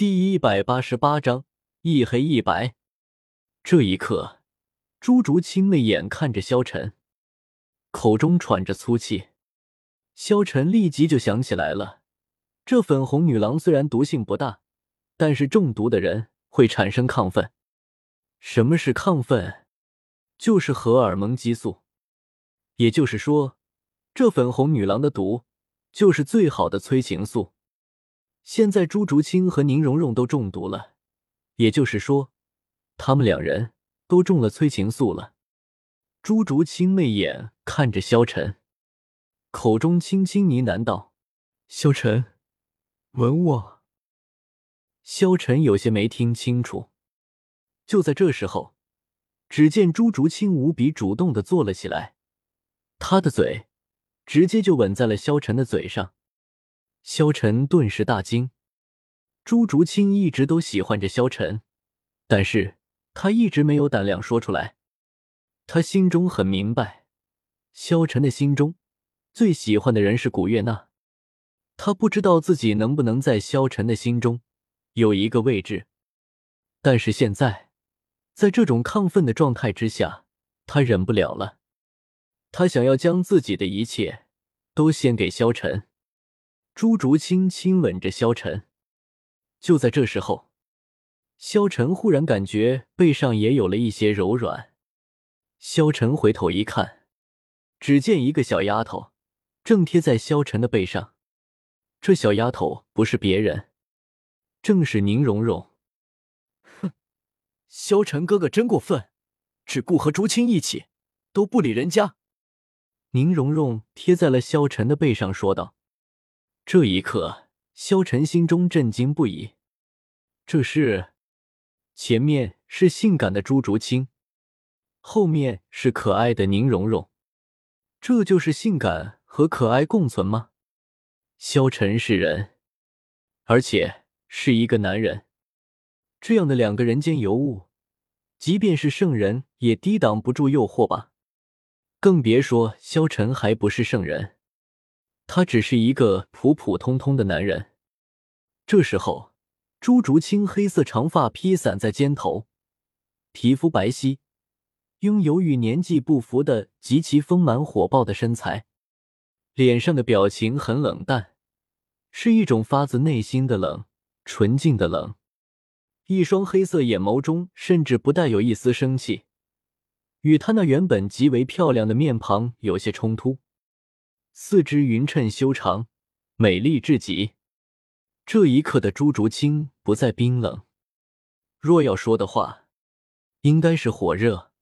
第一百八十八章一黑一白。这一刻，朱竹清媚眼看着萧晨，口中喘着粗气。萧晨立即就想起来了，这粉红女郎虽然毒性不大，但是中毒的人会产生亢奋。什么是亢奋？就是荷尔蒙激素。也就是说，这粉红女郎的毒就是最好的催情素。现在朱竹清和宁荣荣都中毒了，也就是说，他们两人都中了催情素了。朱竹清媚眼看着萧晨，口中轻轻呢喃道：“萧晨，吻我。”萧晨有些没听清楚。就在这时候，只见朱竹清无比主动的坐了起来，他的嘴直接就吻在了萧晨的嘴上。萧晨顿时大惊，朱竹清一直都喜欢着萧晨，但是他一直没有胆量说出来。他心中很明白，萧晨的心中最喜欢的人是古月娜，他不知道自己能不能在萧晨的心中有一个位置，但是现在，在这种亢奋的状态之下，他忍不了了，他想要将自己的一切都献给萧晨。朱竹清亲吻着萧晨，就在这时候，萧晨忽然感觉背上也有了一些柔软。萧晨回头一看，只见一个小丫头正贴在萧晨的背上。这小丫头不是别人，正是宁荣荣。哼，萧晨哥哥真过分，只顾和竹青一起，都不理人家。宁荣荣贴在了萧晨的背上，说道。这一刻，萧晨心中震惊不已。这是，前面是性感的朱竹清，后面是可爱的宁荣荣，这就是性感和可爱共存吗？萧晨是人，而且是一个男人，这样的两个人间尤物，即便是圣人也抵挡不住诱惑吧？更别说萧晨还不是圣人。他只是一个普普通通的男人。这时候，朱竹清黑色长发披散在肩头，皮肤白皙，拥有与年纪不符的极其丰满火爆的身材，脸上的表情很冷淡，是一种发自内心的冷，纯净的冷。一双黑色眼眸中甚至不带有一丝生气，与他那原本极为漂亮的面庞有些冲突。四肢匀称修长，美丽至极。这一刻的朱竹清不再冰冷，若要说的话，应该是火热。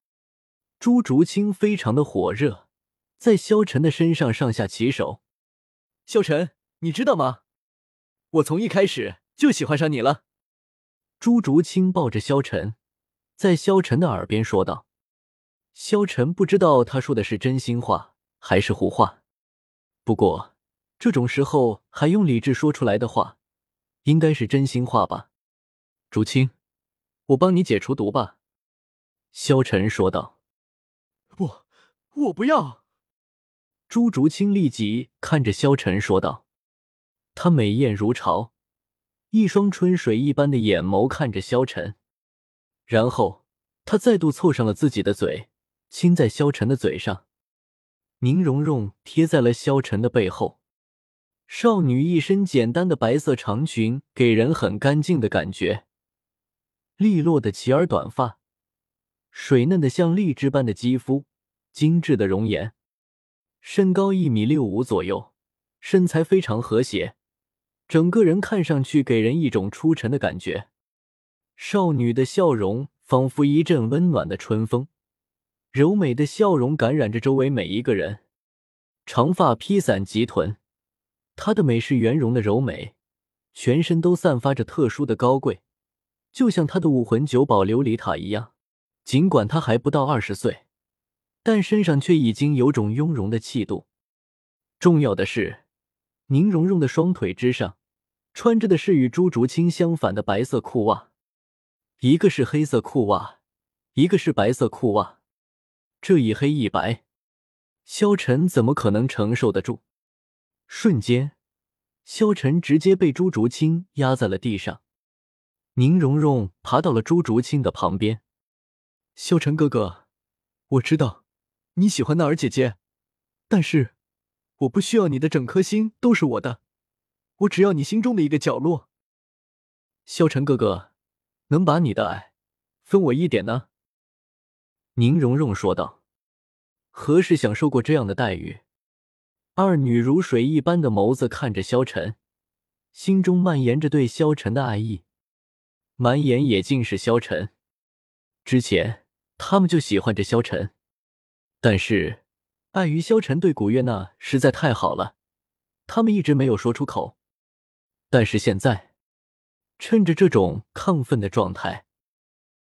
朱竹清非常的火热，在萧晨的身上上下其手。萧晨，你知道吗？我从一开始就喜欢上你了。朱竹清抱着萧晨，在萧晨的耳边说道。萧晨不知道他说的是真心话还是胡话。不过，这种时候还用理智说出来的话，应该是真心话吧？竹青，我帮你解除毒吧。”萧晨说道。“不，我不要。”朱竹清立即看着萧晨说道。他美艳如潮，一双春水一般的眼眸看着萧晨，然后他再度凑上了自己的嘴，亲在萧晨的嘴上。宁荣荣贴在了萧晨的背后，少女一身简单的白色长裙，给人很干净的感觉。利落的齐耳短发，水嫩的像荔枝般的肌肤，精致的容颜，身高一米六五左右，身材非常和谐，整个人看上去给人一种出尘的感觉。少女的笑容仿佛一阵温暖的春风。柔美的笑容感染着周围每一个人，长发披散及臀，她的美是圆融的柔美，全身都散发着特殊的高贵，就像她的武魂九宝琉璃塔一样。尽管她还不到二十岁，但身上却已经有种雍容的气度。重要的是，宁荣荣的双腿之上穿着的是与朱竹清相反的白色裤袜，一个是黑色裤袜，一个是白色裤袜。这一黑一白，萧晨怎么可能承受得住？瞬间，萧晨直接被朱竹清压在了地上。宁荣荣爬到了朱竹清的旁边。萧晨哥哥，我知道你喜欢娜儿姐姐，但是我不需要你的整颗心都是我的，我只要你心中的一个角落。萧晨哥哥，能把你的爱分我一点呢？宁荣荣说道。何时享受过这样的待遇？二女如水一般的眸子看着萧晨，心中蔓延着对萧晨的爱意，满眼也尽是萧晨。之前他们就喜欢着萧晨，但是碍于萧晨对古月娜实在太好了，他们一直没有说出口。但是现在，趁着这种亢奋的状态，